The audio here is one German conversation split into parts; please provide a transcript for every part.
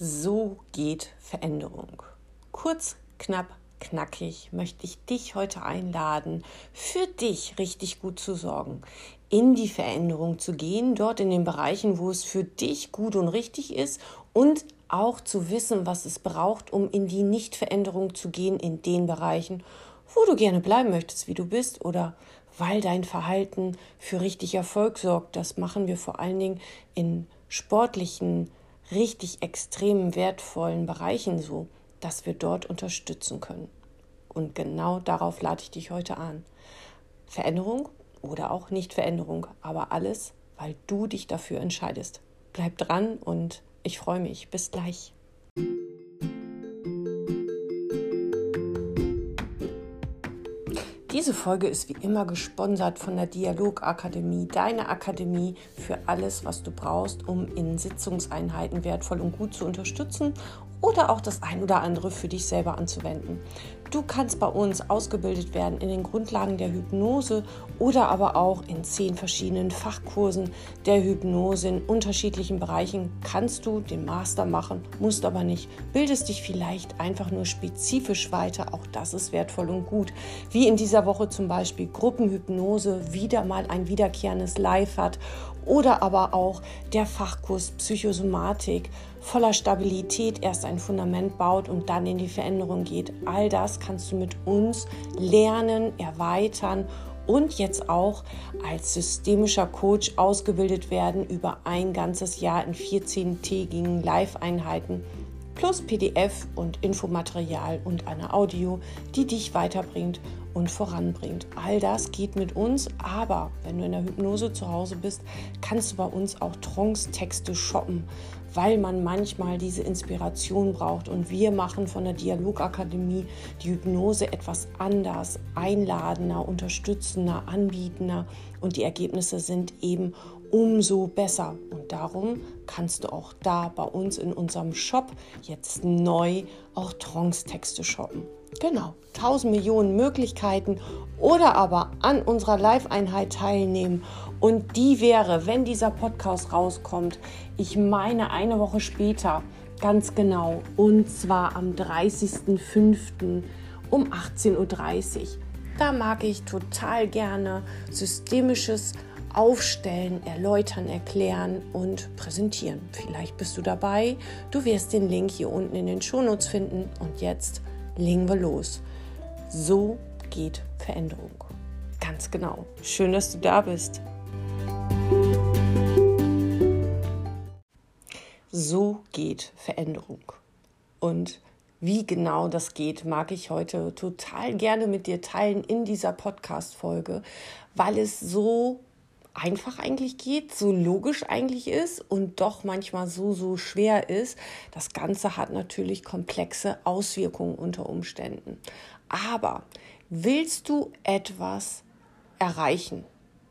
So geht Veränderung. Kurz, knapp, knackig möchte ich dich heute einladen, für dich richtig gut zu sorgen, in die Veränderung zu gehen, dort in den Bereichen, wo es für dich gut und richtig ist und auch zu wissen, was es braucht, um in die Nichtveränderung zu gehen, in den Bereichen, wo du gerne bleiben möchtest, wie du bist oder weil dein Verhalten für richtig Erfolg sorgt. Das machen wir vor allen Dingen in sportlichen richtig extrem wertvollen Bereichen so, dass wir dort unterstützen können. Und genau darauf lade ich dich heute an. Veränderung oder auch Nicht-Veränderung, aber alles, weil du dich dafür entscheidest. Bleib dran und ich freue mich. Bis gleich. Diese Folge ist wie immer gesponsert von der Dialogakademie, deine Akademie für alles, was du brauchst, um in Sitzungseinheiten wertvoll und gut zu unterstützen oder auch das ein oder andere für dich selber anzuwenden. Du kannst bei uns ausgebildet werden in den Grundlagen der Hypnose oder aber auch in zehn verschiedenen Fachkursen der Hypnose in unterschiedlichen Bereichen. Kannst du den Master machen, musst aber nicht. Bildest dich vielleicht einfach nur spezifisch weiter. Auch das ist wertvoll und gut. Wie in dieser Woche zum Beispiel Gruppenhypnose wieder mal ein wiederkehrendes Live hat oder aber auch der Fachkurs Psychosomatik voller Stabilität erst ein Fundament baut und dann in die Veränderung geht. All das kannst du mit uns lernen, erweitern und jetzt auch als systemischer Coach ausgebildet werden über ein ganzes Jahr in 14-tägigen Live-Einheiten plus PDF und Infomaterial und eine Audio, die dich weiterbringt und voranbringt. All das geht mit uns, aber wenn du in der Hypnose zu Hause bist, kannst du bei uns auch Trance-Texte shoppen, weil man manchmal diese Inspiration braucht. Und wir machen von der Dialogakademie die Hypnose etwas anders, einladender, unterstützender, anbietender. Und die Ergebnisse sind eben umso besser. Und darum kannst du auch da bei uns in unserem Shop jetzt neu auch Trance-Texte shoppen. Genau, 1000 Millionen Möglichkeiten oder aber an unserer Live-Einheit teilnehmen. Und die wäre, wenn dieser Podcast rauskommt, ich meine eine Woche später, ganz genau, und zwar am 30.05. um 18.30 Uhr. Da mag ich total gerne systemisches Aufstellen, erläutern, erklären und präsentieren. Vielleicht bist du dabei. Du wirst den Link hier unten in den Shownotes finden. Und jetzt legen wir los. So geht Veränderung. Ganz genau. Schön, dass du da bist. So geht Veränderung. Und wie genau das geht, mag ich heute total gerne mit dir teilen in dieser Podcast-Folge, weil es so einfach eigentlich geht, so logisch eigentlich ist und doch manchmal so, so schwer ist. Das Ganze hat natürlich komplexe Auswirkungen unter Umständen. Aber willst du etwas erreichen?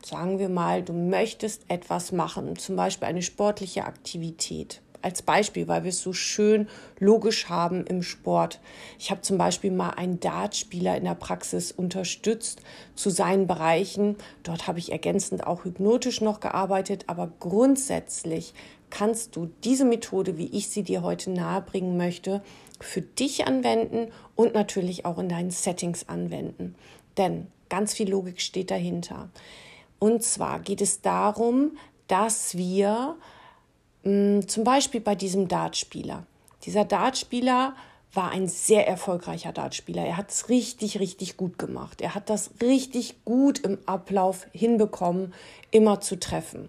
Sagen wir mal, du möchtest etwas machen, zum Beispiel eine sportliche Aktivität als Beispiel, weil wir es so schön logisch haben im Sport. Ich habe zum Beispiel mal einen Dartspieler in der Praxis unterstützt zu seinen Bereichen. Dort habe ich ergänzend auch hypnotisch noch gearbeitet, aber grundsätzlich kannst du diese Methode, wie ich sie dir heute nahebringen möchte, für dich anwenden und natürlich auch in deinen Settings anwenden. Denn ganz viel Logik steht dahinter. Und zwar geht es darum, dass wir zum Beispiel bei diesem Dartspieler. Dieser Dartspieler war ein sehr erfolgreicher Dartspieler. Er hat es richtig, richtig gut gemacht. Er hat das richtig gut im Ablauf hinbekommen, immer zu treffen.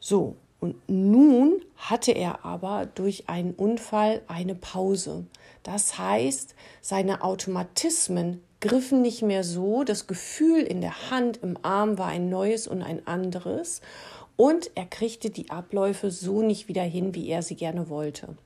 So, und nun hatte er aber durch einen Unfall eine Pause. Das heißt, seine Automatismen griffen nicht mehr so. Das Gefühl in der Hand, im Arm war ein neues und ein anderes und er kriegte die Abläufe so nicht wieder hin, wie er sie gerne wollte.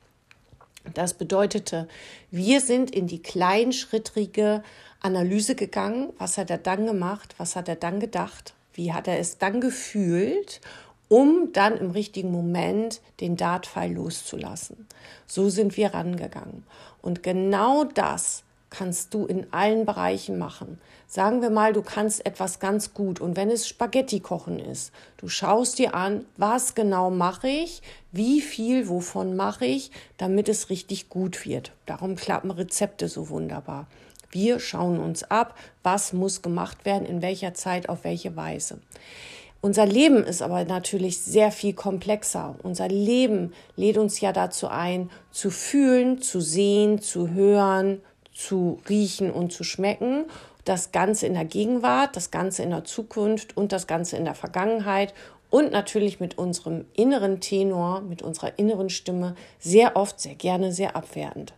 Das bedeutete, wir sind in die kleinschrittrige Analyse gegangen. Was hat er dann gemacht? Was hat er dann gedacht? Wie hat er es dann gefühlt? um dann im richtigen Moment den Dartpfeil loszulassen. So sind wir rangegangen. Und genau das kannst du in allen Bereichen machen. Sagen wir mal, du kannst etwas ganz gut und wenn es Spaghetti kochen ist, du schaust dir an, was genau mache ich, wie viel wovon mache ich, damit es richtig gut wird. Darum klappen Rezepte so wunderbar. Wir schauen uns ab, was muss gemacht werden, in welcher Zeit, auf welche Weise. Unser Leben ist aber natürlich sehr viel komplexer. Unser Leben lädt uns ja dazu ein, zu fühlen, zu sehen, zu hören, zu riechen und zu schmecken. Das Ganze in der Gegenwart, das Ganze in der Zukunft und das Ganze in der Vergangenheit und natürlich mit unserem inneren Tenor, mit unserer inneren Stimme sehr oft, sehr gerne, sehr abwertend.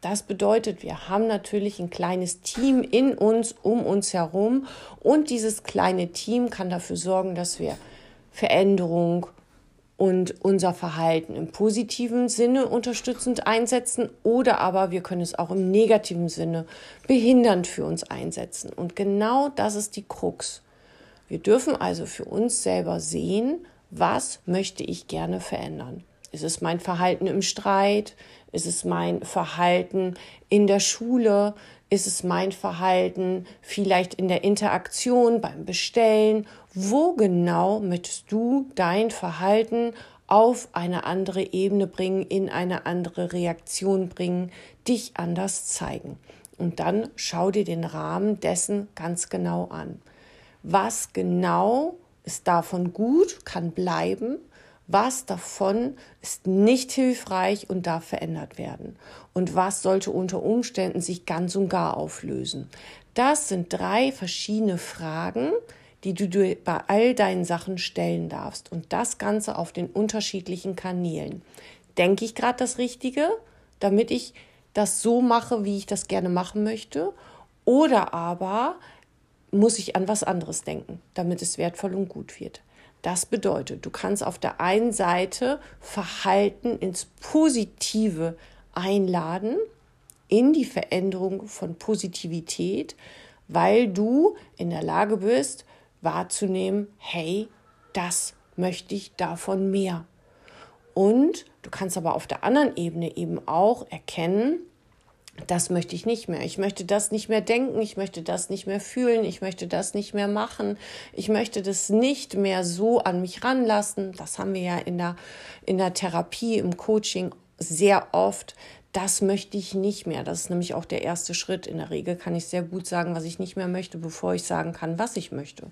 Das bedeutet, wir haben natürlich ein kleines Team in uns, um uns herum. Und dieses kleine Team kann dafür sorgen, dass wir Veränderung und unser Verhalten im positiven Sinne unterstützend einsetzen oder aber wir können es auch im negativen Sinne behindernd für uns einsetzen. Und genau das ist die Krux. Wir dürfen also für uns selber sehen, was möchte ich gerne verändern. Ist es mein Verhalten im Streit? Ist es mein Verhalten in der Schule? Ist es mein Verhalten vielleicht in der Interaktion beim Bestellen? Wo genau möchtest du dein Verhalten auf eine andere Ebene bringen, in eine andere Reaktion bringen, dich anders zeigen? Und dann schau dir den Rahmen dessen ganz genau an. Was genau ist davon gut, kann bleiben was davon ist nicht hilfreich und darf verändert werden? Und was sollte unter Umständen sich ganz und gar auflösen? Das sind drei verschiedene Fragen, die du dir bei all deinen Sachen stellen darfst. Und das Ganze auf den unterschiedlichen Kanälen. Denke ich gerade das Richtige, damit ich das so mache, wie ich das gerne machen möchte? Oder aber muss ich an was anderes denken, damit es wertvoll und gut wird? Das bedeutet, du kannst auf der einen Seite Verhalten ins Positive einladen, in die Veränderung von Positivität, weil du in der Lage bist, wahrzunehmen, hey, das möchte ich davon mehr. Und du kannst aber auf der anderen Ebene eben auch erkennen, das möchte ich nicht mehr. Ich möchte das nicht mehr denken, ich möchte das nicht mehr fühlen, ich möchte das nicht mehr machen, ich möchte das nicht mehr so an mich ranlassen. Das haben wir ja in der, in der Therapie, im Coaching sehr oft. Das möchte ich nicht mehr. Das ist nämlich auch der erste Schritt. In der Regel kann ich sehr gut sagen, was ich nicht mehr möchte, bevor ich sagen kann, was ich möchte.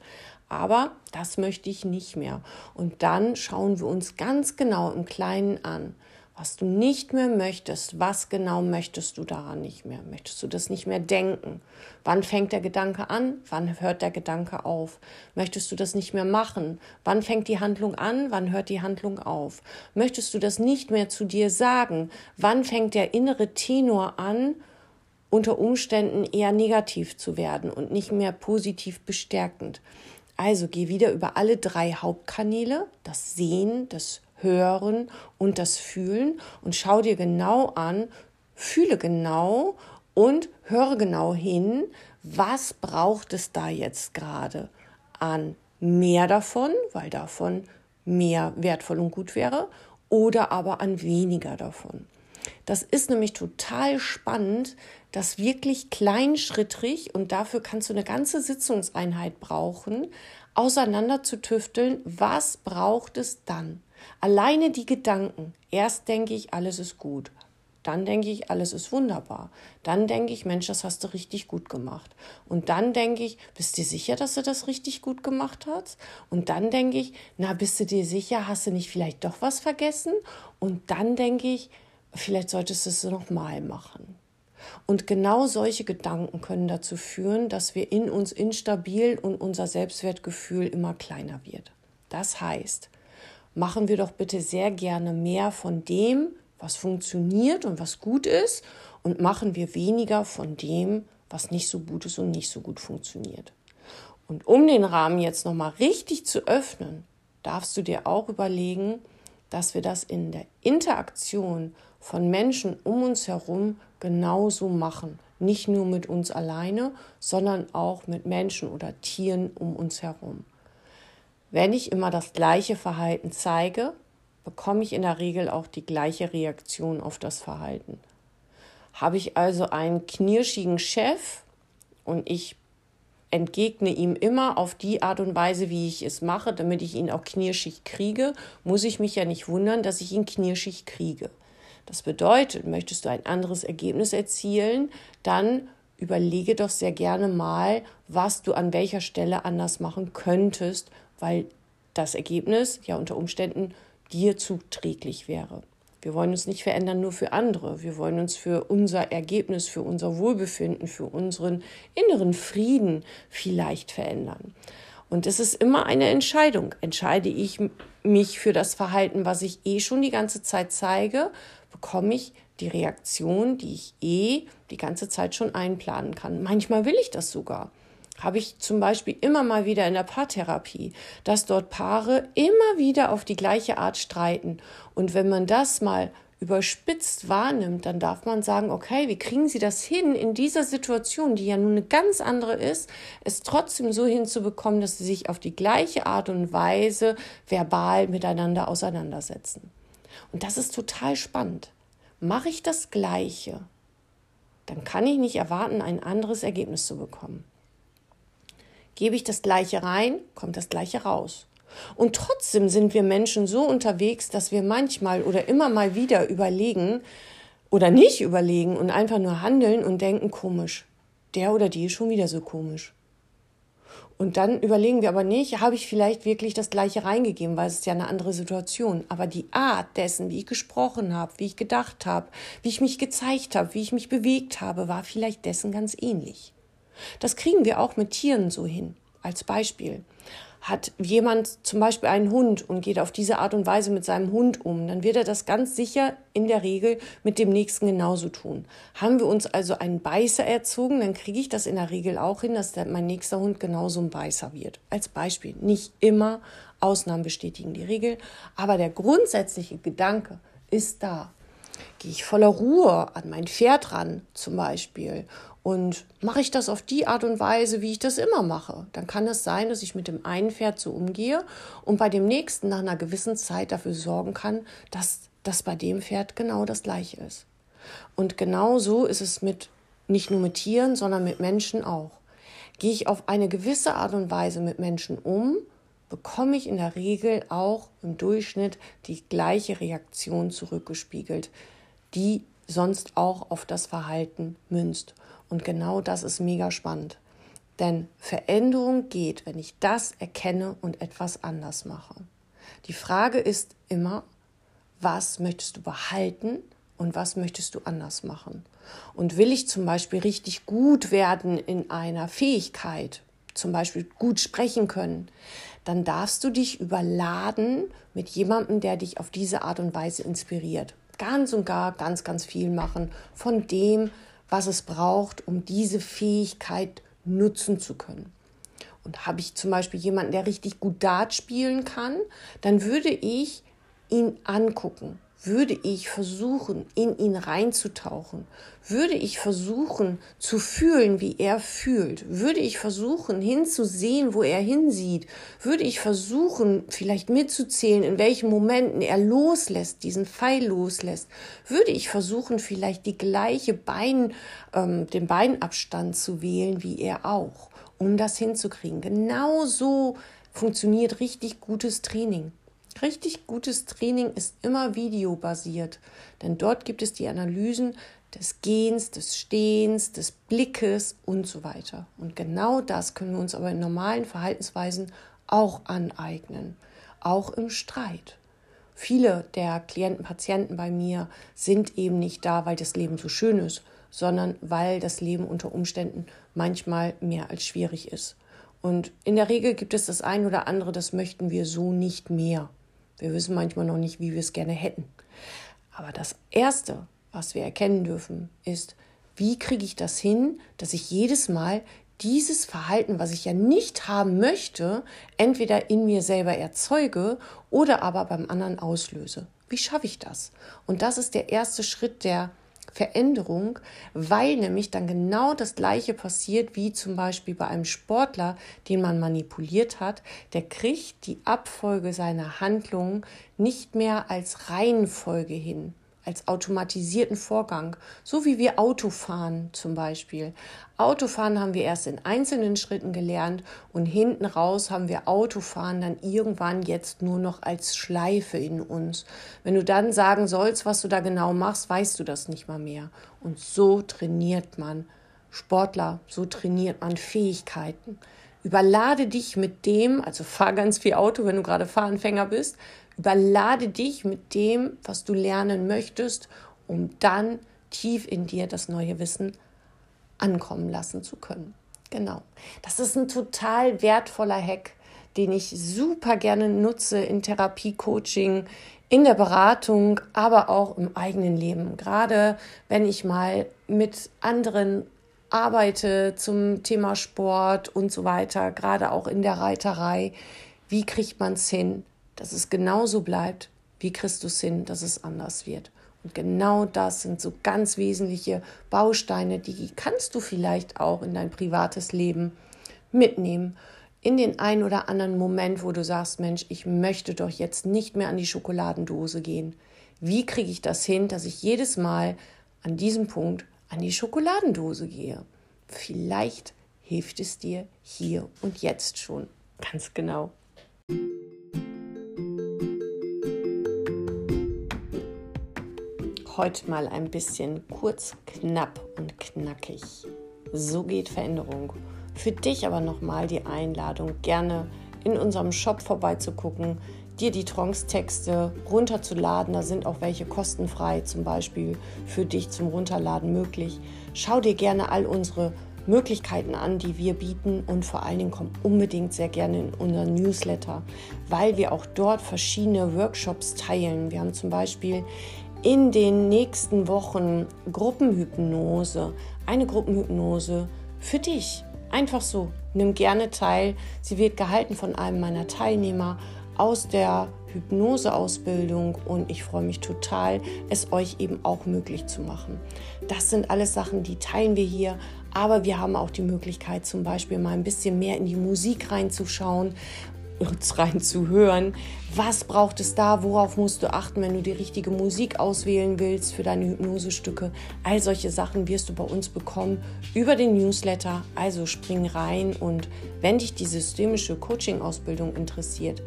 Aber das möchte ich nicht mehr. Und dann schauen wir uns ganz genau im Kleinen an was du nicht mehr möchtest, was genau möchtest du daran nicht mehr? Möchtest du das nicht mehr denken? Wann fängt der Gedanke an? Wann hört der Gedanke auf? Möchtest du das nicht mehr machen? Wann fängt die Handlung an? Wann hört die Handlung auf? Möchtest du das nicht mehr zu dir sagen? Wann fängt der innere Tenor an, unter Umständen eher negativ zu werden und nicht mehr positiv bestärkend? Also geh wieder über alle drei Hauptkanäle, das Sehen, das Hören und das Fühlen und schau dir genau an, fühle genau und höre genau hin, was braucht es da jetzt gerade an mehr davon, weil davon mehr wertvoll und gut wäre, oder aber an weniger davon. Das ist nämlich total spannend, das wirklich kleinschrittig und dafür kannst du eine ganze Sitzungseinheit brauchen, auseinander zu tüfteln, was braucht es dann? Alleine die Gedanken. Erst denke ich, alles ist gut. Dann denke ich, alles ist wunderbar. Dann denke ich, Mensch, das hast du richtig gut gemacht. Und dann denke ich, bist du sicher, dass du das richtig gut gemacht hast? Und dann denke ich, na, bist du dir sicher, hast du nicht vielleicht doch was vergessen? Und dann denke ich, vielleicht solltest du es nochmal machen. Und genau solche Gedanken können dazu führen, dass wir in uns instabil und unser Selbstwertgefühl immer kleiner wird. Das heißt, machen wir doch bitte sehr gerne mehr von dem, was funktioniert und was gut ist und machen wir weniger von dem, was nicht so gut ist und nicht so gut funktioniert. Und um den Rahmen jetzt nochmal richtig zu öffnen, darfst du dir auch überlegen, dass wir das in der Interaktion von Menschen um uns herum genauso machen. Nicht nur mit uns alleine, sondern auch mit Menschen oder Tieren um uns herum. Wenn ich immer das gleiche Verhalten zeige, bekomme ich in der Regel auch die gleiche Reaktion auf das Verhalten. Habe ich also einen knirschigen Chef und ich entgegne ihm immer auf die Art und Weise, wie ich es mache, damit ich ihn auch knirschig kriege, muss ich mich ja nicht wundern, dass ich ihn knirschig kriege. Das bedeutet, möchtest du ein anderes Ergebnis erzielen, dann überlege doch sehr gerne mal, was du an welcher Stelle anders machen könntest, weil das Ergebnis ja unter Umständen dir zuträglich wäre. Wir wollen uns nicht verändern nur für andere. Wir wollen uns für unser Ergebnis, für unser Wohlbefinden, für unseren inneren Frieden vielleicht verändern. Und es ist immer eine Entscheidung. Entscheide ich mich für das Verhalten, was ich eh schon die ganze Zeit zeige, bekomme ich die Reaktion, die ich eh die ganze Zeit schon einplanen kann. Manchmal will ich das sogar habe ich zum Beispiel immer mal wieder in der Paartherapie, dass dort Paare immer wieder auf die gleiche Art streiten. Und wenn man das mal überspitzt wahrnimmt, dann darf man sagen, okay, wie kriegen Sie das hin, in dieser Situation, die ja nun eine ganz andere ist, es trotzdem so hinzubekommen, dass Sie sich auf die gleiche Art und Weise verbal miteinander auseinandersetzen. Und das ist total spannend. Mache ich das Gleiche, dann kann ich nicht erwarten, ein anderes Ergebnis zu bekommen. Gebe ich das Gleiche rein, kommt das Gleiche raus. Und trotzdem sind wir Menschen so unterwegs, dass wir manchmal oder immer mal wieder überlegen oder nicht überlegen und einfach nur handeln und denken, komisch, der oder die ist schon wieder so komisch. Und dann überlegen wir aber nicht, habe ich vielleicht wirklich das Gleiche reingegeben, weil es ist ja eine andere Situation. Aber die Art dessen, wie ich gesprochen habe, wie ich gedacht habe, wie ich mich gezeigt habe, wie ich mich bewegt habe, war vielleicht dessen ganz ähnlich. Das kriegen wir auch mit Tieren so hin. Als Beispiel. Hat jemand zum Beispiel einen Hund und geht auf diese Art und Weise mit seinem Hund um, dann wird er das ganz sicher in der Regel mit dem nächsten genauso tun. Haben wir uns also einen Beißer erzogen, dann kriege ich das in der Regel auch hin, dass der, mein nächster Hund genauso ein Beißer wird. Als Beispiel. Nicht immer, Ausnahmen bestätigen die Regel, aber der grundsätzliche Gedanke ist da. Gehe ich voller Ruhe an mein Pferd ran, zum Beispiel, und mache ich das auf die Art und Weise, wie ich das immer mache, dann kann es sein, dass ich mit dem einen Pferd so umgehe und bei dem nächsten nach einer gewissen Zeit dafür sorgen kann, dass das bei dem Pferd genau das gleiche ist. Und genau so ist es mit nicht nur mit Tieren, sondern mit Menschen auch. Gehe ich auf eine gewisse Art und Weise mit Menschen um, bekomme ich in der Regel auch im Durchschnitt die gleiche Reaktion zurückgespiegelt, die sonst auch auf das Verhalten münzt. Und genau das ist mega spannend. Denn Veränderung geht, wenn ich das erkenne und etwas anders mache. Die Frage ist immer, was möchtest du behalten und was möchtest du anders machen? Und will ich zum Beispiel richtig gut werden in einer Fähigkeit, zum Beispiel gut sprechen können, dann darfst du dich überladen mit jemandem, der dich auf diese Art und Weise inspiriert. Ganz und gar ganz, ganz viel machen von dem, was es braucht, um diese Fähigkeit nutzen zu können. Und habe ich zum Beispiel jemanden, der richtig gut Dart spielen kann, dann würde ich ihn angucken würde ich versuchen, in ihn reinzutauchen, würde ich versuchen zu fühlen, wie er fühlt, würde ich versuchen hinzusehen, wo er hinsieht, würde ich versuchen, vielleicht mitzuzählen, in welchen Momenten er loslässt, diesen Pfeil loslässt, würde ich versuchen, vielleicht die gleiche Bein, ähm, den Beinabstand zu wählen, wie er auch, um das hinzukriegen. Genau so funktioniert richtig gutes Training. Richtig gutes Training ist immer videobasiert, denn dort gibt es die Analysen des Gehens, des Stehens, des Blickes und so weiter. Und genau das können wir uns aber in normalen Verhaltensweisen auch aneignen, auch im Streit. Viele der Klienten, Patienten bei mir sind eben nicht da, weil das Leben so schön ist, sondern weil das Leben unter Umständen manchmal mehr als schwierig ist. Und in der Regel gibt es das ein oder andere, das möchten wir so nicht mehr. Wir wissen manchmal noch nicht, wie wir es gerne hätten. Aber das Erste, was wir erkennen dürfen, ist, wie kriege ich das hin, dass ich jedes Mal dieses Verhalten, was ich ja nicht haben möchte, entweder in mir selber erzeuge oder aber beim anderen auslöse. Wie schaffe ich das? Und das ist der erste Schritt der Veränderung, weil nämlich dann genau das Gleiche passiert wie zum Beispiel bei einem Sportler, den man manipuliert hat. Der kriegt die Abfolge seiner Handlungen nicht mehr als Reihenfolge hin, als automatisierten Vorgang, so wie wir Autofahren zum Beispiel. Autofahren haben wir erst in einzelnen Schritten gelernt und hinten raus haben wir Autofahren dann irgendwann jetzt nur noch als Schleife in uns. Wenn du dann sagen sollst, was du da genau machst, weißt du das nicht mal mehr. Und so trainiert man Sportler, so trainiert man Fähigkeiten. Überlade dich mit dem, also fahr ganz viel Auto, wenn du gerade Fahranfänger bist, überlade dich mit dem, was du lernen möchtest, um dann tief in dir das neue Wissen ankommen lassen zu können. Genau. Das ist ein total wertvoller Hack, den ich super gerne nutze in Therapie, Coaching, in der Beratung, aber auch im eigenen Leben. Gerade wenn ich mal mit anderen arbeite zum Thema Sport und so weiter, gerade auch in der Reiterei. Wie kriegt man es hin, dass es genauso bleibt? Wie es hin, dass es anders wird? Und genau das sind so ganz wesentliche Bausteine, die kannst du vielleicht auch in dein privates Leben mitnehmen. In den einen oder anderen Moment, wo du sagst, Mensch, ich möchte doch jetzt nicht mehr an die Schokoladendose gehen. Wie kriege ich das hin, dass ich jedes Mal an diesem Punkt an die Schokoladendose gehe. Vielleicht hilft es dir hier und jetzt schon. Ganz genau. Heute mal ein bisschen kurz, knapp und knackig. So geht Veränderung. Für dich aber nochmal die Einladung, gerne in unserem Shop vorbeizugucken, dir die Trance-Texte runterzuladen. Da sind auch welche kostenfrei, zum Beispiel für dich zum Runterladen möglich. Schau dir gerne all unsere Möglichkeiten an, die wir bieten und vor allen Dingen komm unbedingt sehr gerne in unseren Newsletter, weil wir auch dort verschiedene Workshops teilen. Wir haben zum Beispiel in den nächsten Wochen Gruppenhypnose, eine Gruppenhypnose für dich. Einfach so, nimm gerne teil. Sie wird gehalten von einem meiner Teilnehmer aus der Hypnoseausbildung und ich freue mich total, es euch eben auch möglich zu machen. Das sind alles Sachen, die teilen wir hier, aber wir haben auch die Möglichkeit, zum Beispiel mal ein bisschen mehr in die Musik reinzuschauen uns reinzuhören. Was braucht es da? Worauf musst du achten, wenn du die richtige Musik auswählen willst für deine Hypnosestücke? All solche Sachen wirst du bei uns bekommen über den Newsletter. Also spring rein und wenn dich die systemische Coaching-Ausbildung interessiert,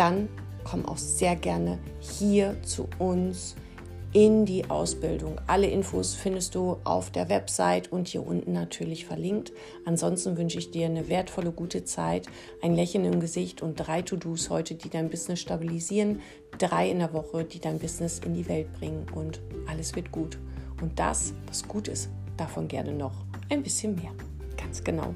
dann komm auch sehr gerne hier zu uns in die Ausbildung. Alle Infos findest du auf der Website und hier unten natürlich verlinkt. Ansonsten wünsche ich dir eine wertvolle, gute Zeit, ein Lächeln im Gesicht und drei To-Dos heute, die dein Business stabilisieren, drei in der Woche, die dein Business in die Welt bringen und alles wird gut. Und das, was gut ist, davon gerne noch ein bisschen mehr. Ganz genau.